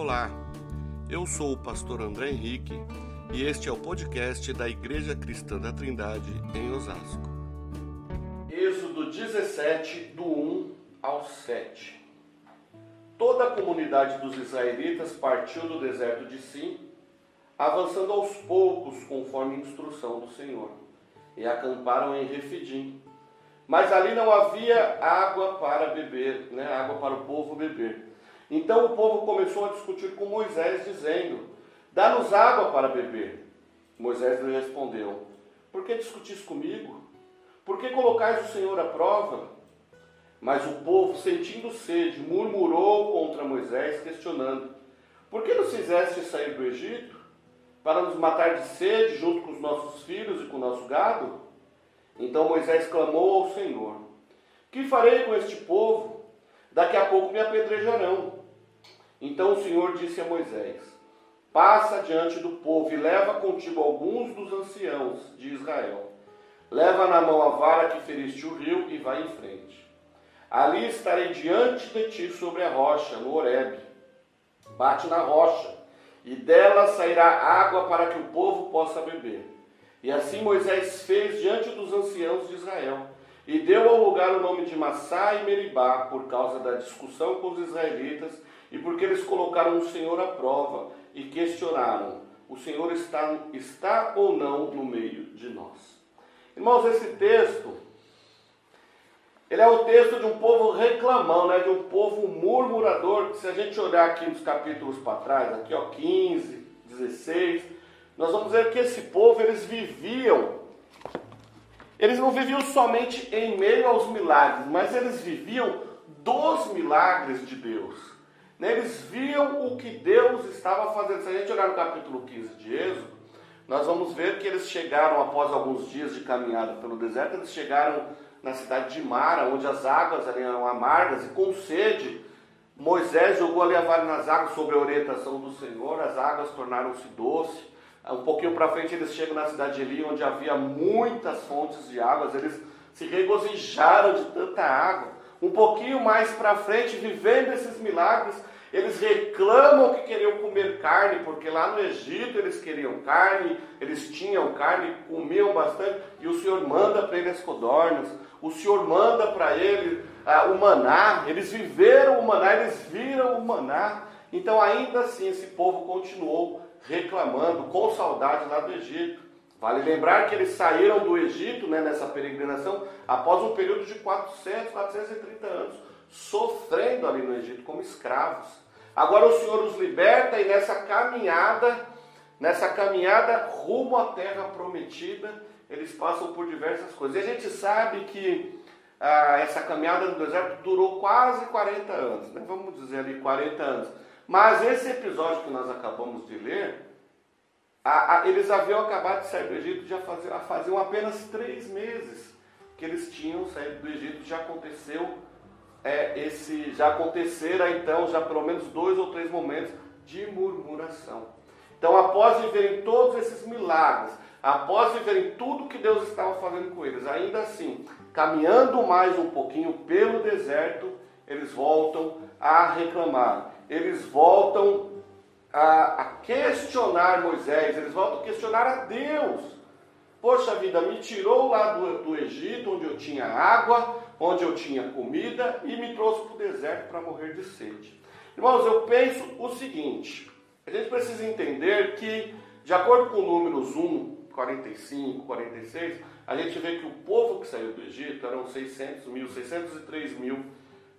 Olá, eu sou o pastor André Henrique e este é o podcast da Igreja Cristã da Trindade em Osasco. Êxodo 17, do 1 ao 7. Toda a comunidade dos israelitas partiu do deserto de Sim, avançando aos poucos conforme a instrução do Senhor, e acamparam em Refidim. Mas ali não havia água para beber, né? água para o povo beber. Então o povo começou a discutir com Moisés, dizendo: Dá-nos água para beber. Moisés lhe respondeu: Por que discutis comigo? Por que colocais o Senhor à prova? Mas o povo, sentindo sede, murmurou contra Moisés, questionando: Por que nos fizeste sair do Egito? Para nos matar de sede junto com os nossos filhos e com o nosso gado? Então Moisés clamou ao Senhor: Que farei com este povo? Daqui a pouco me apedrejarão. Então o Senhor disse a Moisés: Passa diante do povo e leva contigo alguns dos anciãos de Israel. Leva na mão a vara que feriste o rio e vai em frente. Ali estarei diante de ti sobre a rocha, no Horebe. Bate na rocha, e dela sairá água para que o povo possa beber. E assim Moisés fez diante dos anciãos de Israel, e deu ao lugar o nome de Massá e Meribá, por causa da discussão com os israelitas e porque eles colocaram o Senhor à prova e questionaram: o Senhor está, está ou não no meio de nós? Irmãos, esse texto, ele é o texto de um povo reclamão, né? de um povo murmurador, se a gente olhar aqui nos capítulos para trás, aqui ó, 15, 16, nós vamos ver que esse povo, eles viviam, eles não viviam somente em meio aos milagres, mas eles viviam dos milagres de Deus. Né? Eles viam o que Deus estava fazendo. Se a gente olhar no capítulo 15 de Êxodo, nós vamos ver que eles chegaram, após alguns dias de caminhada pelo deserto, eles chegaram na cidade de Mara, onde as águas eram amargas, e com sede, Moisés jogou ali a vara nas águas sob a orientação do Senhor, as águas tornaram-se doces. Um pouquinho para frente eles chegam na cidade de Eli, onde havia muitas fontes de águas, eles se regozijaram de tanta água. Um pouquinho mais para frente, vivendo esses milagres, eles reclamam que queriam comer carne, porque lá no Egito eles queriam carne, eles tinham carne, comiam bastante, e o Senhor manda para eles codornas, o Senhor manda para eles ah, o maná, eles viveram o maná, eles viram o maná. Então, ainda assim, esse povo continuou reclamando, com saudade lá do Egito. Vale lembrar que eles saíram do Egito né, nessa peregrinação após um período de 400, 430 anos, sofrendo ali no Egito como escravos. Agora o Senhor os liberta e nessa caminhada, nessa caminhada rumo à terra prometida, eles passam por diversas coisas. E a gente sabe que ah, essa caminhada no deserto durou quase 40 anos, né? vamos dizer ali 40 anos. Mas esse episódio que nós acabamos de ler, a, a, eles haviam acabado de sair do Egito já faziam, faziam apenas três meses que eles tinham saído do Egito, já aconteceu é, esse, já acontecera então, já pelo menos dois ou três momentos de murmuração. Então, após viverem todos esses milagres, após viverem tudo que Deus estava fazendo com eles, ainda assim, caminhando mais um pouquinho pelo deserto, eles voltam a reclamar, eles voltam a, a questionar Moisés, eles voltam a questionar a Deus. Poxa vida, me tirou lá do, do Egito, onde eu tinha água, onde eu tinha comida, e me trouxe para o deserto para morrer de sede. Irmãos, eu penso o seguinte: a gente precisa entender que, de acordo com números 1, 45, 46, a gente vê que o povo que saiu do Egito eram 600 mil, 603 mil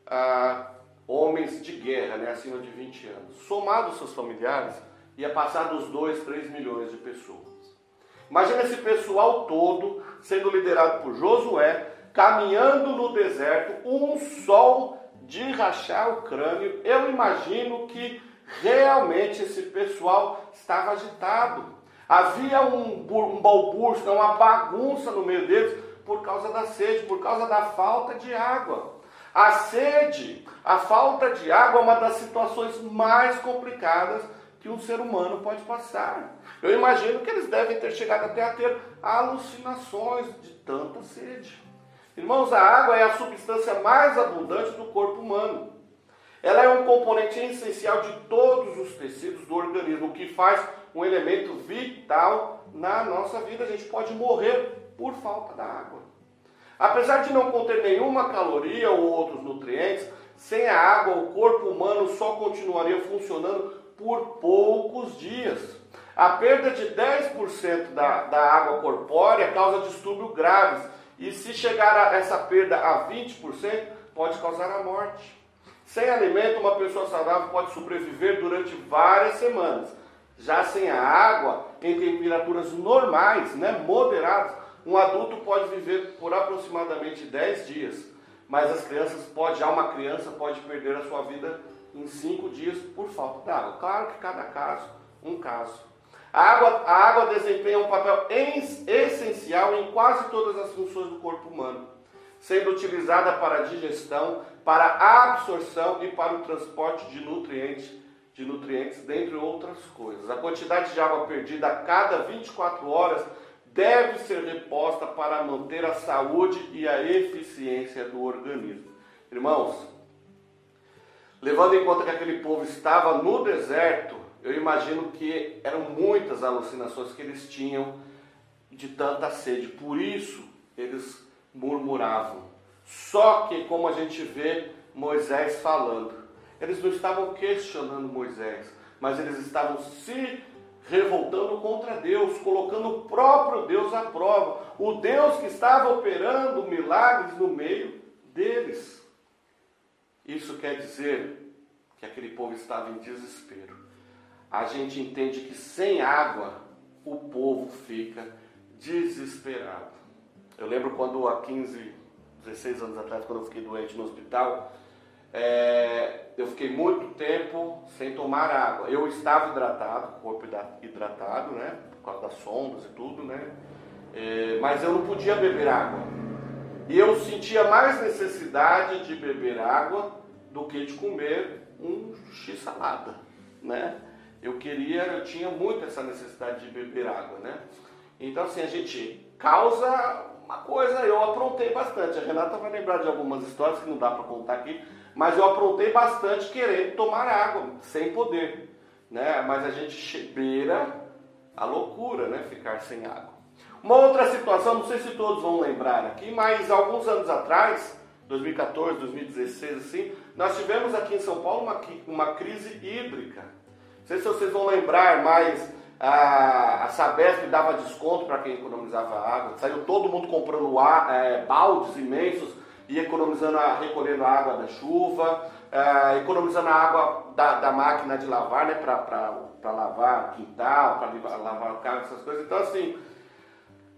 ah, homens de guerra, né, acima de 20 anos. Somados seus familiares, ia passar dos 2, 3 milhões de pessoas. Imagina esse pessoal todo sendo liderado por Josué, caminhando no deserto, um sol de rachar o crânio. Eu imagino que realmente esse pessoal estava agitado. Havia um, um balbúrdio, uma bagunça no meio deles por causa da sede, por causa da falta de água. A sede, a falta de água é uma das situações mais complicadas que um ser humano pode passar. Eu imagino que eles devem ter chegado até a ter alucinações de tanta sede. Irmãos, a água é a substância mais abundante do corpo humano. Ela é um componente essencial de todos os tecidos do organismo, o que faz um elemento vital na nossa vida. A gente pode morrer por falta da água. Apesar de não conter nenhuma caloria ou outros nutrientes, sem a água o corpo humano só continuaria funcionando por poucos dias. A perda de 10% da, da água corpórea causa distúrbios graves, e se chegar a essa perda a 20%, pode causar a morte. Sem alimento, uma pessoa saudável pode sobreviver durante várias semanas. Já sem a água, em temperaturas normais, né, moderadas, um adulto pode viver por aproximadamente 10 dias. Mas as crianças pode, já uma criança pode perder a sua vida em 5 dias por falta de água. Claro que cada caso, um caso. A água, a água desempenha um papel essencial em quase todas as funções do corpo humano, sendo utilizada para a digestão, para a absorção e para o transporte de nutrientes, de nutrientes, dentre outras coisas. A quantidade de água perdida a cada 24 horas deve ser reposta para manter a saúde e a eficiência do organismo. Irmãos, levando em conta que aquele povo estava no deserto, eu imagino que eram muitas alucinações que eles tinham de tanta sede. Por isso eles murmuravam. Só que, como a gente vê Moisés falando, eles não estavam questionando Moisés, mas eles estavam se revoltando contra Deus, colocando o próprio Deus à prova. O Deus que estava operando milagres no meio deles. Isso quer dizer que aquele povo estava em desespero a gente entende que sem água o povo fica desesperado. Eu lembro quando há 15, 16 anos atrás, quando eu fiquei doente no hospital, é, eu fiquei muito tempo sem tomar água. Eu estava hidratado, corpo hidratado, né? Por causa das sondas e tudo, né? É, mas eu não podia beber água. E eu sentia mais necessidade de beber água do que de comer um x-salada, né? Eu queria, eu tinha muito essa necessidade de beber água, né? Então assim, a gente causa uma coisa, eu aprontei bastante. A Renata vai lembrar de algumas histórias que não dá para contar aqui, mas eu aprontei bastante querendo tomar água, sem poder, né? Mas a gente beira a loucura, né? Ficar sem água. Uma outra situação, não sei se todos vão lembrar aqui, mas alguns anos atrás, 2014, 2016, assim, nós tivemos aqui em São Paulo uma, uma crise hídrica sei se vocês vão lembrar, mas a, a Sabesp dava desconto para quem economizava água. Saiu todo mundo comprando ar, é, baldes imensos e economizando, a, recolhendo a água da chuva, é, economizando a água da, da máquina de lavar, né, para lavar quintal, para lavar o carro, essas coisas. Então, assim,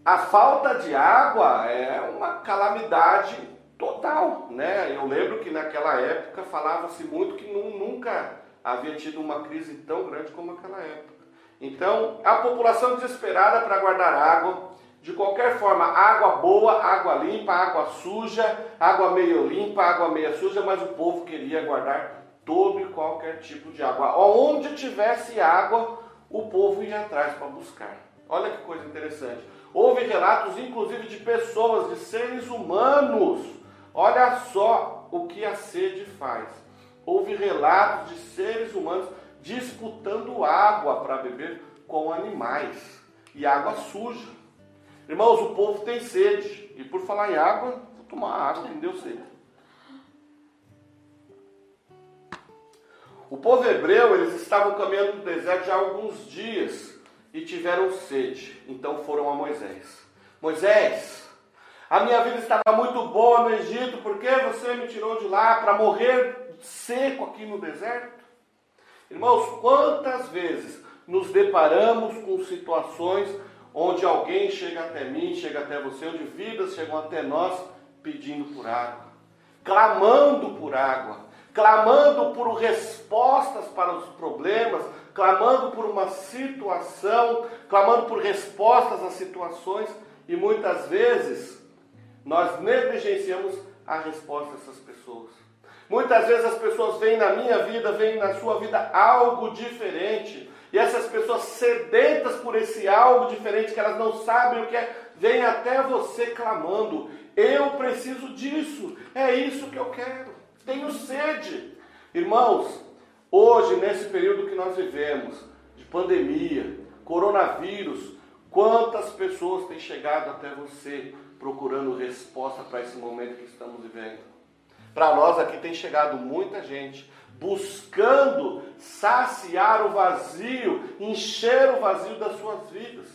a falta de água é uma calamidade total, né? Eu lembro que naquela época falava-se muito que nunca havia tido uma crise tão grande como aquela época. Então, a população desesperada para guardar água, de qualquer forma, água boa, água limpa, água suja, água meio limpa, água meia suja, mas o povo queria guardar todo e qualquer tipo de água. Onde tivesse água, o povo ia atrás para buscar. Olha que coisa interessante. Houve relatos, inclusive, de pessoas, de seres humanos. Olha só o que a sede faz houve relatos de seres humanos disputando água para beber com animais e água suja. Irmãos, o povo tem sede. E por falar em água, vou tomar água, que deu sede. O povo hebreu, eles estavam caminhando no deserto já há alguns dias e tiveram sede. Então foram a Moisés. Moisés, a minha vida estava muito boa no Egito, por que você me tirou de lá para morrer seco aqui no deserto? Irmãos, quantas vezes nos deparamos com situações onde alguém chega até mim, chega até você, onde vidas chegam até nós pedindo por água, clamando por água, clamando por respostas para os problemas, clamando por uma situação, clamando por respostas às situações, e muitas vezes nós negligenciamos a resposta dessas pessoas. Muitas vezes as pessoas veem na minha vida, veem na sua vida algo diferente. E essas pessoas sedentas por esse algo diferente, que elas não sabem o que é, vêm até você clamando: Eu preciso disso, é isso que eu quero. Tenho sede. Irmãos, hoje, nesse período que nós vivemos, de pandemia, coronavírus, quantas pessoas têm chegado até você procurando resposta para esse momento que estamos vivendo? Para nós aqui tem chegado muita gente buscando saciar o vazio, encher o vazio das suas vidas.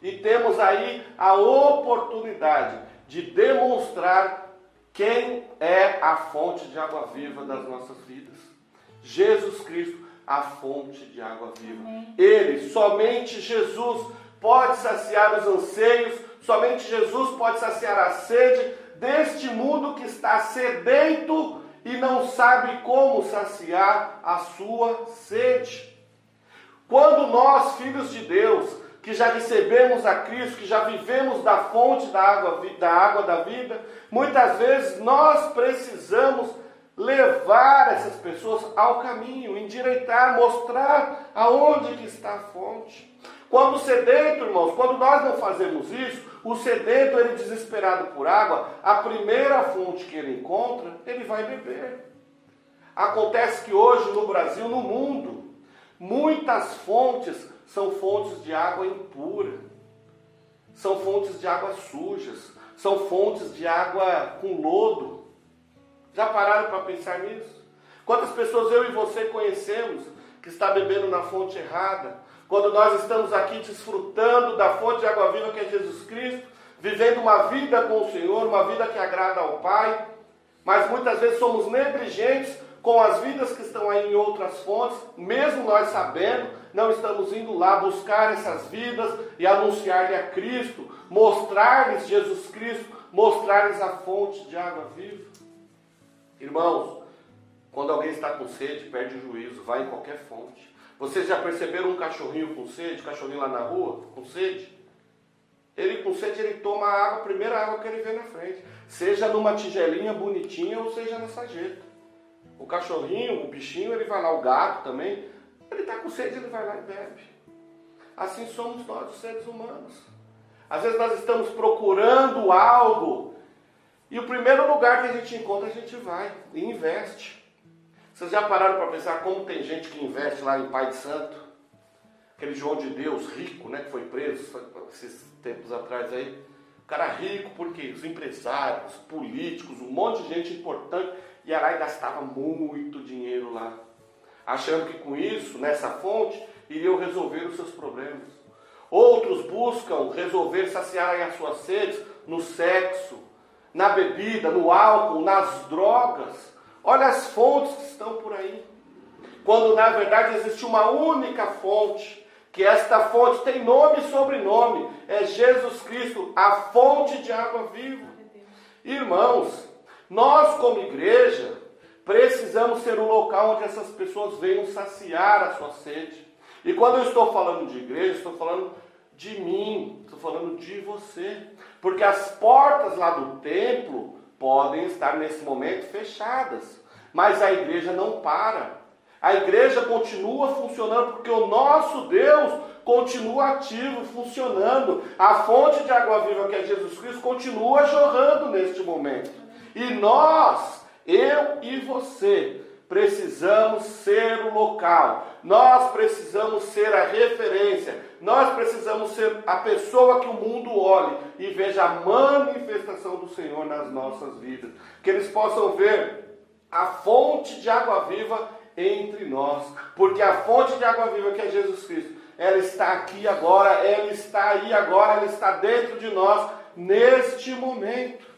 E temos aí a oportunidade de demonstrar quem é a fonte de água viva das nossas vidas. Jesus Cristo, a fonte de água viva. Amém. Ele, somente Jesus, pode saciar os anseios, somente Jesus pode saciar a sede deste mundo que está sedento e não sabe como saciar a sua sede. Quando nós, filhos de Deus, que já recebemos a Cristo, que já vivemos da fonte da água da, água da vida, muitas vezes nós precisamos levar essas pessoas ao caminho, endireitar, mostrar aonde que está a fonte. Quando o sedento, irmãos, quando nós não fazemos isso, o sedento, ele desesperado por água, a primeira fonte que ele encontra, ele vai beber. Acontece que hoje no Brasil, no mundo, muitas fontes são fontes de água impura, são fontes de água sujas, são fontes de água com lodo. Já pararam para pensar nisso? Quantas pessoas eu e você conhecemos que está bebendo na fonte errada, quando nós estamos aqui desfrutando da fonte de água viva que é Jesus Cristo, vivendo uma vida com o Senhor, uma vida que agrada ao Pai, mas muitas vezes somos negligentes com as vidas que estão aí em outras fontes, mesmo nós sabendo, não estamos indo lá buscar essas vidas e anunciar-lhe a Cristo, mostrar-lhes Jesus Cristo, mostrar-lhes a fonte de água viva. Irmãos, quando alguém está com sede, perde o juízo, vai em qualquer fonte. Vocês já perceberam um cachorrinho com sede, cachorrinho lá na rua, com sede? Ele com sede, ele toma a água, a primeira água que ele vê na frente. Seja numa tigelinha bonitinha ou seja na sarjeta. O cachorrinho, o bichinho, ele vai lá, o gato também, ele está com sede, ele vai lá e bebe. Assim somos nós, os seres humanos. Às vezes nós estamos procurando algo e o primeiro lugar que a gente encontra, a gente vai e investe. Vocês já pararam para pensar como tem gente que investe lá em Pai de Santo? Aquele João de Deus rico, né, que foi preso esses tempos atrás aí. O cara rico, porque os empresários, os políticos, um monte de gente importante e gastava muito dinheiro lá, achando que com isso, nessa fonte, iriam resolver os seus problemas. Outros buscam resolver, saciar as suas sedes no sexo, na bebida, no álcool, nas drogas. Olha as fontes que estão por aí. Quando na verdade existe uma única fonte, que esta fonte tem nome e sobrenome, é Jesus Cristo, a fonte de água viva. Irmãos, nós como igreja precisamos ser um local onde essas pessoas venham saciar a sua sede. E quando eu estou falando de igreja, estou falando de mim, estou falando de você. Porque as portas lá do templo podem estar nesse momento fechadas, mas a igreja não para. A igreja continua funcionando porque o nosso Deus continua ativo, funcionando. A fonte de água viva que é Jesus Cristo continua jorrando neste momento. E nós, eu e você, precisamos ser o local, nós precisamos ser a referência, nós precisamos ser a pessoa que o mundo olhe e veja a manifestação do Senhor nas nossas vidas, que eles possam ver a fonte de água viva entre nós, porque a fonte de água viva que é Jesus Cristo, ela está aqui agora, ela está aí agora, ela está dentro de nós neste momento.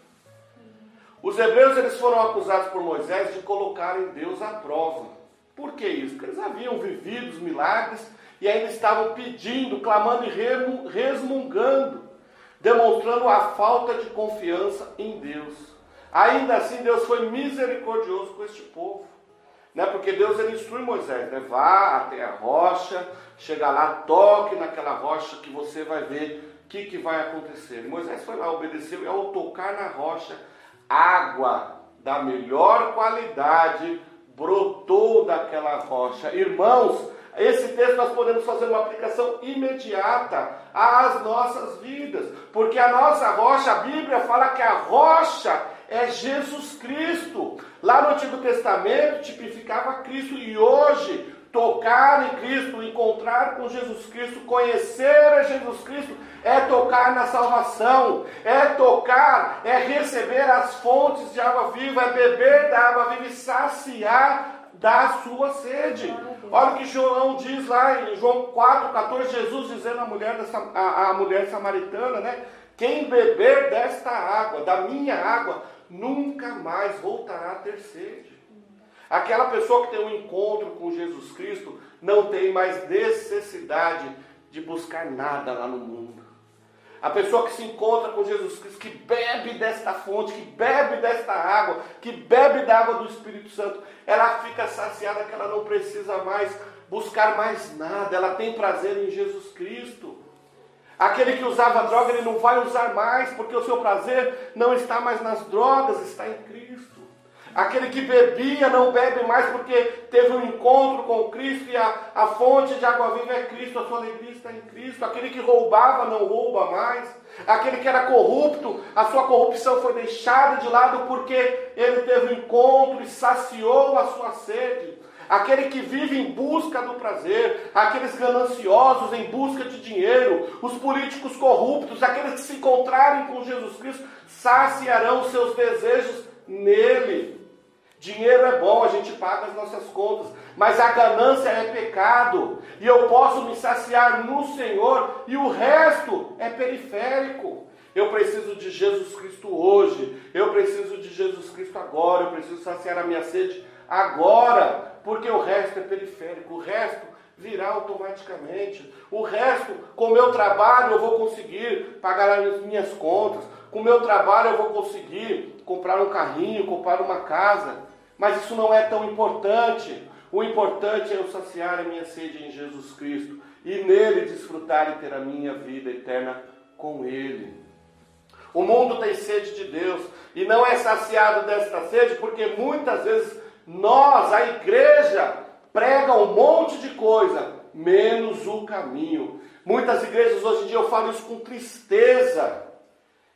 Os hebreus eles foram acusados por Moisés de colocarem Deus à prova. Por que isso? Porque eles haviam vivido os milagres e ainda estavam pedindo, clamando e resmungando, demonstrando a falta de confiança em Deus. Ainda assim, Deus foi misericordioso com este povo. Né? Porque Deus ele instrui Moisés, né? vá até a rocha, chega lá, toque naquela rocha que você vai ver o que, que vai acontecer. E Moisés foi lá, obedeceu e ao tocar na rocha, água da melhor qualidade brotou daquela rocha. Irmãos, esse texto nós podemos fazer uma aplicação imediata às nossas vidas, porque a nossa rocha, a Bíblia fala que a rocha é Jesus Cristo. Lá no Antigo Testamento tipificava Cristo e hoje tocar em Cristo, encontrar com Jesus Cristo, conhecer a Jesus Cristo, é tocar na salvação, é tocar, é receber as fontes de água viva, é beber da água viva e saciar da sua sede. Olha o que João diz lá em João 4, 14, Jesus dizendo à mulher, dessa, a, a mulher samaritana, né? Quem beber desta água, da minha água, nunca mais voltará a ter sede. Aquela pessoa que tem um encontro com Jesus Cristo não tem mais necessidade de buscar nada lá no mundo. A pessoa que se encontra com Jesus Cristo, que bebe desta fonte, que bebe desta água, que bebe da água do Espírito Santo, ela fica saciada que ela não precisa mais buscar mais nada, ela tem prazer em Jesus Cristo. Aquele que usava droga, ele não vai usar mais, porque o seu prazer não está mais nas drogas, está em Cristo. Aquele que bebia não bebe mais porque teve um encontro com Cristo e a, a fonte de água viva é Cristo, a sua alegria está em Cristo. Aquele que roubava não rouba mais. Aquele que era corrupto, a sua corrupção foi deixada de lado porque ele teve um encontro e saciou a sua sede. Aquele que vive em busca do prazer, aqueles gananciosos em busca de dinheiro, os políticos corruptos, aqueles que se encontrarem com Jesus Cristo, saciarão seus desejos nele. Dinheiro é bom, a gente paga as nossas contas, mas a ganância é pecado, e eu posso me saciar no Senhor, e o resto é periférico. Eu preciso de Jesus Cristo hoje, eu preciso de Jesus Cristo agora, eu preciso saciar a minha sede agora, porque o resto é periférico, o resto virá automaticamente. O resto, com o meu trabalho, eu vou conseguir pagar as minhas contas, com o meu trabalho, eu vou conseguir comprar um carrinho, comprar uma casa. Mas isso não é tão importante. O importante é eu saciar a minha sede em Jesus Cristo e nele desfrutar e ter a minha vida eterna com Ele. O mundo tem sede de Deus e não é saciado desta sede porque muitas vezes nós, a igreja, prega um monte de coisa, menos o caminho. Muitas igrejas hoje em dia eu falo isso com tristeza.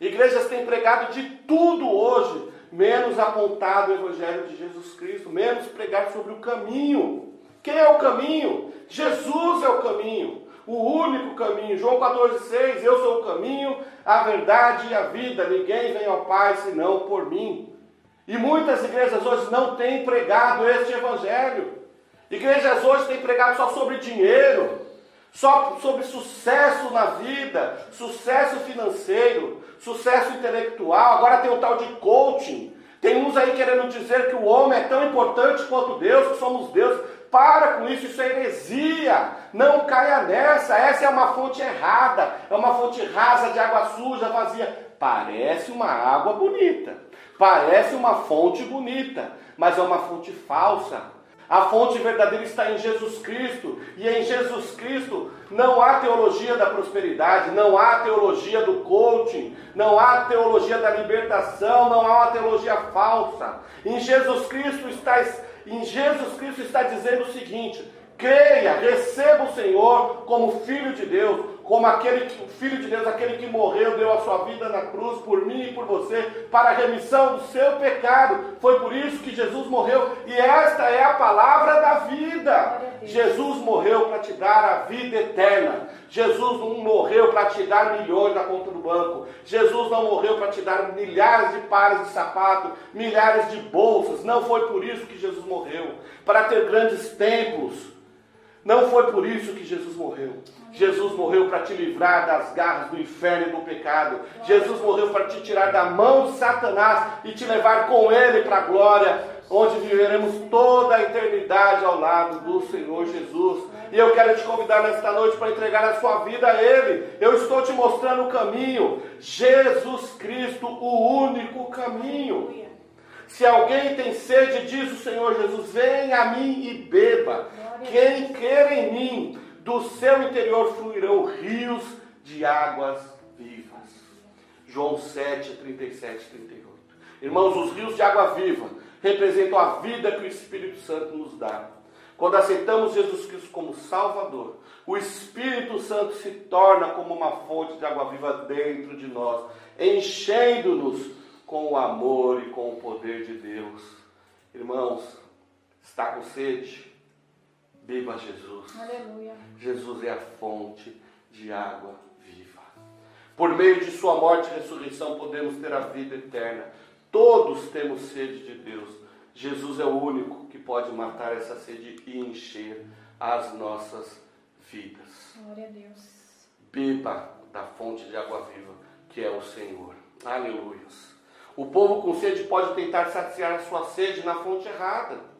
Igrejas têm pregado de tudo hoje, menos apontado o Evangelho de Jesus Cristo, menos pregar sobre o caminho. Quem é o caminho? Jesus é o caminho, o único caminho. João 14,6: Eu sou o caminho, a verdade e a vida. Ninguém vem ao Pai senão por mim. E muitas igrejas hoje não têm pregado este Evangelho. Igrejas hoje têm pregado só sobre dinheiro, só sobre sucesso na vida, sucesso financeiro, sucesso intelectual. Agora tem o tal de coaching. Tem uns aí querendo dizer que o homem é tão importante quanto Deus, que somos Deus. Para com isso, isso é heresia. Não caia nessa. Essa é uma fonte errada. É uma fonte rasa de água suja, vazia. Parece uma água bonita. Parece uma fonte bonita. Mas é uma fonte falsa a fonte verdadeira está em Jesus Cristo, e em Jesus Cristo não há teologia da prosperidade, não há teologia do coaching, não há teologia da libertação, não há uma teologia falsa. Em Jesus Cristo está em Jesus Cristo está dizendo o seguinte: creia, receba o Senhor como filho de Deus, como aquele que, filho de Deus, aquele que morreu, deu a sua vida na cruz por mim e por você, para a remissão do seu pecado. Foi por isso que Jesus morreu, e esta é a palavra da vida. Jesus morreu para te dar a vida eterna. Jesus não morreu para te dar milhões na conta do banco. Jesus não morreu para te dar milhares de pares de sapato, milhares de bolsas. Não foi por isso que Jesus morreu. Para ter grandes templos. Não foi por isso que Jesus morreu. Jesus morreu para te livrar das garras do inferno e do pecado. Jesus morreu para te tirar da mão de Satanás e te levar com ele para a glória, onde viveremos toda a eternidade ao lado do Senhor Jesus. E eu quero te convidar nesta noite para entregar a sua vida a Ele. Eu estou te mostrando o caminho. Jesus Cristo, o único caminho. Se alguém tem sede, diz o Senhor Jesus: venha a mim e beba. Quem quer em mim, do seu interior fluirão rios de águas vivas. João 7, 37 38. Irmãos, os rios de água viva representam a vida que o Espírito Santo nos dá. Quando aceitamos Jesus Cristo como Salvador, o Espírito Santo se torna como uma fonte de água viva dentro de nós, enchendo-nos com o amor e com o poder de Deus. Irmãos, está com sede? Beba Jesus. Aleluia. Jesus é a fonte de água viva. Por meio de Sua morte e ressurreição, podemos ter a vida eterna. Todos temos sede de Deus. Jesus é o único que pode matar essa sede e encher as nossas vidas. Glória a Deus. Beba da fonte de água viva, que é o Senhor. Aleluia. O povo com sede pode tentar saciar a sua sede na fonte errada.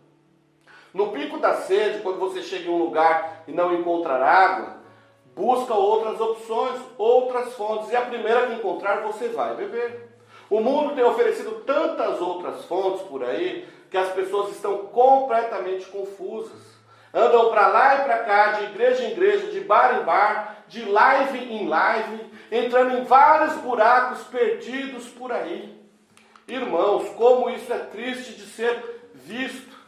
No pico da sede, quando você chega em um lugar e não encontrar água, busca outras opções, outras fontes, e a primeira que encontrar você vai beber. O mundo tem oferecido tantas outras fontes por aí que as pessoas estão completamente confusas. Andam para lá e para cá, de igreja em igreja, de bar em bar, de live em live, entrando em vários buracos perdidos por aí. Irmãos, como isso é triste de ser visto.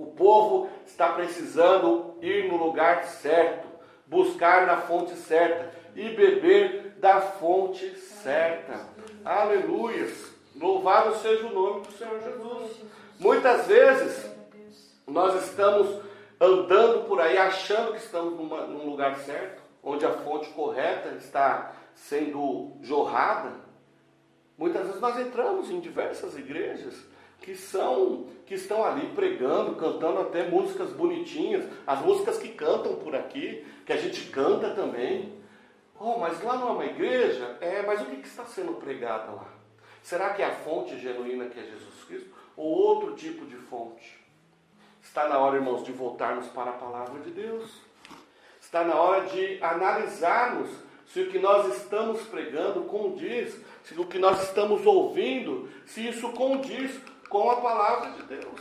O povo está precisando ir no lugar certo, buscar na fonte certa e beber da fonte certa. Aleluias! Louvado seja o nome do Senhor Jesus. Muitas vezes nós estamos andando por aí achando que estamos numa, num lugar certo, onde a fonte correta está sendo jorrada. Muitas vezes nós entramos em diversas igrejas que são que estão ali pregando, cantando até músicas bonitinhas, as músicas que cantam por aqui, que a gente canta também. Oh, mas lá não é uma igreja? É, mas o que, que está sendo pregado lá? Será que é a fonte genuína que é Jesus Cristo? Ou outro tipo de fonte? Está na hora, irmãos, de voltarmos para a palavra de Deus. Está na hora de analisarmos se o que nós estamos pregando condiz, se o que nós estamos ouvindo, se isso condiz com a palavra de Deus.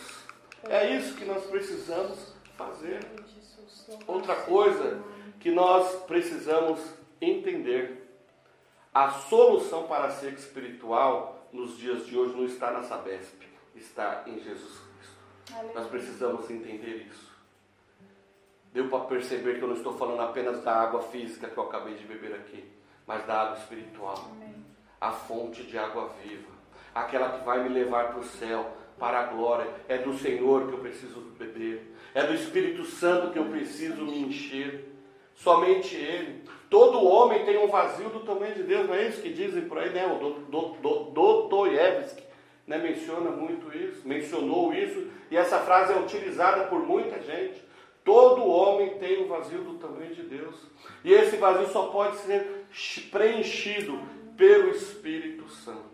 É isso que nós precisamos fazer. Outra coisa que nós precisamos entender: a solução para a seca espiritual nos dias de hoje não está na Sabesp, está em Jesus Cristo. Nós precisamos entender isso. Deu para perceber que eu não estou falando apenas da água física que eu acabei de beber aqui, mas da água espiritual. Amém. A fonte de água viva, aquela que vai me levar para o céu, para a glória. É do Senhor que eu preciso beber, é do Espírito Santo que eu preciso me encher. Somente Ele. Todo homem tem um vazio do tamanho de Deus, não é isso que dizem por aí, né? O Dostoiévski né? menciona muito isso, mencionou isso, e essa frase é utilizada por muita gente. Todo homem tem um vazio do tamanho de Deus. E esse vazio só pode ser preenchido pelo Espírito Santo.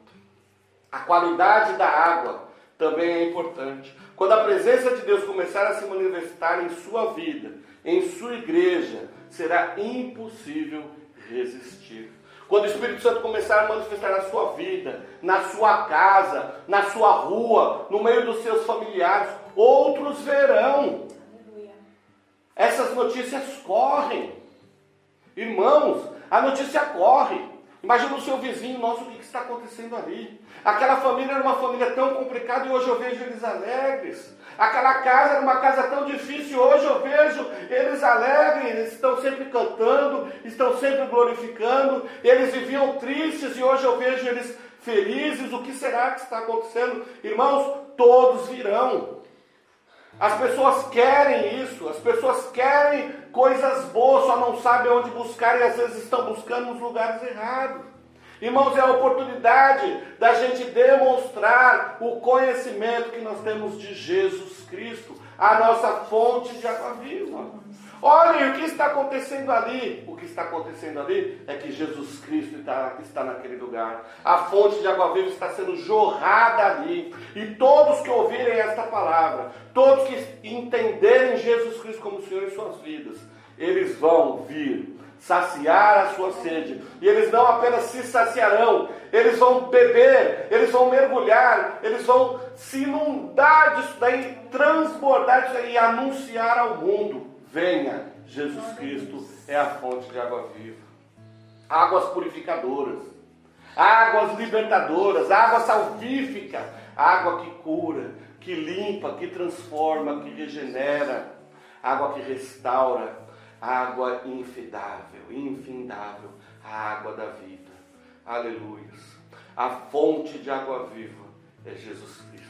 A qualidade da água também é importante. Quando a presença de Deus começar a se manifestar em sua vida, em sua igreja, será impossível resistir. Quando o Espírito Santo começar a manifestar na sua vida, na sua casa, na sua rua, no meio dos seus familiares, outros verão. Essas notícias correm. Irmãos, a notícia corre. Imagina o seu vizinho, nossa, o que está acontecendo ali? Aquela família era uma família tão complicada e hoje eu vejo eles alegres. Aquela casa era uma casa tão difícil e hoje eu vejo eles alegres, eles estão sempre cantando, estão sempre glorificando. Eles viviam tristes e hoje eu vejo eles felizes. O que será que está acontecendo? Irmãos, todos virão. As pessoas querem isso, as pessoas querem coisas boas, só não sabem onde buscar e às vezes estão buscando nos lugares errados. Irmãos, é a oportunidade da gente demonstrar o conhecimento que nós temos de Jesus Cristo, a nossa fonte de água viva. Olhem o que está acontecendo ali. O que está acontecendo ali é que Jesus Cristo está, está naquele lugar. A fonte de água viva está sendo jorrada ali. E todos que ouvirem esta palavra, todos que entenderem Jesus Cristo como Senhor em suas vidas, eles vão vir saciar a sua sede. E eles não apenas se saciarão, eles vão beber, eles vão mergulhar, eles vão se inundar disso daí, transbordar disso daí e anunciar ao mundo: venha, Jesus Cristo é a fonte de água viva. Águas purificadoras, águas libertadoras, água salvífica, água que cura, que limpa, que transforma, que regenera, água que restaura água infidável, infindável, a água da vida. Aleluia. A fonte de água viva é Jesus Cristo.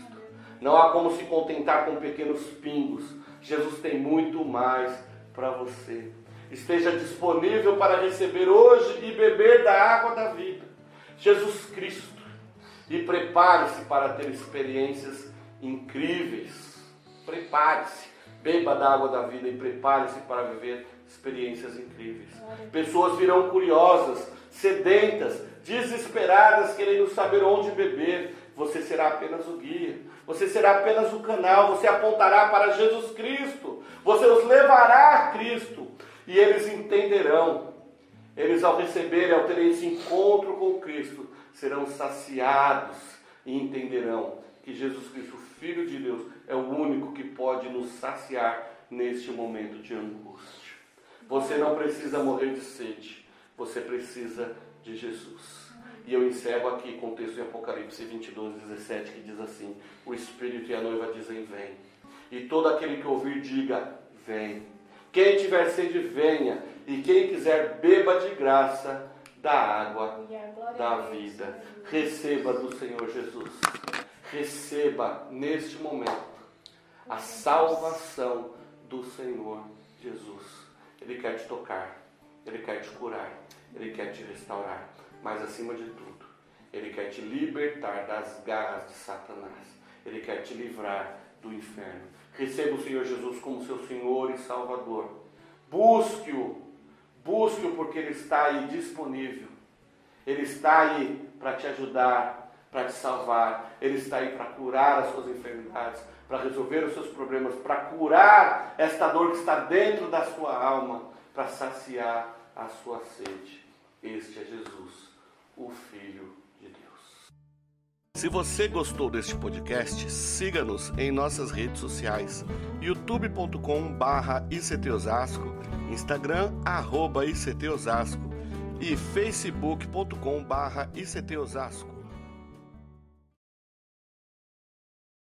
Não há como se contentar com pequenos pingos. Jesus tem muito mais para você. Esteja disponível para receber hoje e beber da água da vida. Jesus Cristo. E prepare-se para ter experiências incríveis. Prepare-se. Beba da água da vida e prepare-se para viver experiências incríveis. Pessoas virão curiosas, sedentas, desesperadas, querendo saber onde beber. Você será apenas o guia, você será apenas o canal, você apontará para Jesus Cristo, você os levará a Cristo e eles entenderão. Eles, ao receberem, ao terem esse encontro com Cristo, serão saciados e entenderão que Jesus Cristo, Filho de Deus, é o único que pode nos saciar neste momento de angústia. Você não precisa morrer de sede, você precisa de Jesus. E eu encerro aqui com o texto em Apocalipse 22, 17, que diz assim: O Espírito e a noiva dizem: Vem. E todo aquele que ouvir, diga: Vem. Quem tiver sede, venha. E quem quiser, beba de graça da água da vida. Receba do Senhor Jesus. Receba neste momento a salvação do Senhor Jesus. Ele quer te tocar, ele quer te curar, ele quer te restaurar, mas acima de tudo, ele quer te libertar das garras de Satanás. Ele quer te livrar do inferno. Receba o Senhor Jesus como seu Senhor e Salvador. Busque-o, busque-o porque ele está aí disponível. Ele está aí para te ajudar, para te salvar. Ele está aí para curar as suas enfermidades, para resolver os seus problemas, para curar esta dor que está dentro da sua alma, para saciar a sua sede. Este é Jesus, o Filho de Deus. Se você gostou deste podcast, siga-nos em nossas redes sociais: youtube.com/ictosasco, Instagram arroba @ictosasco e facebook.com/ictosasco.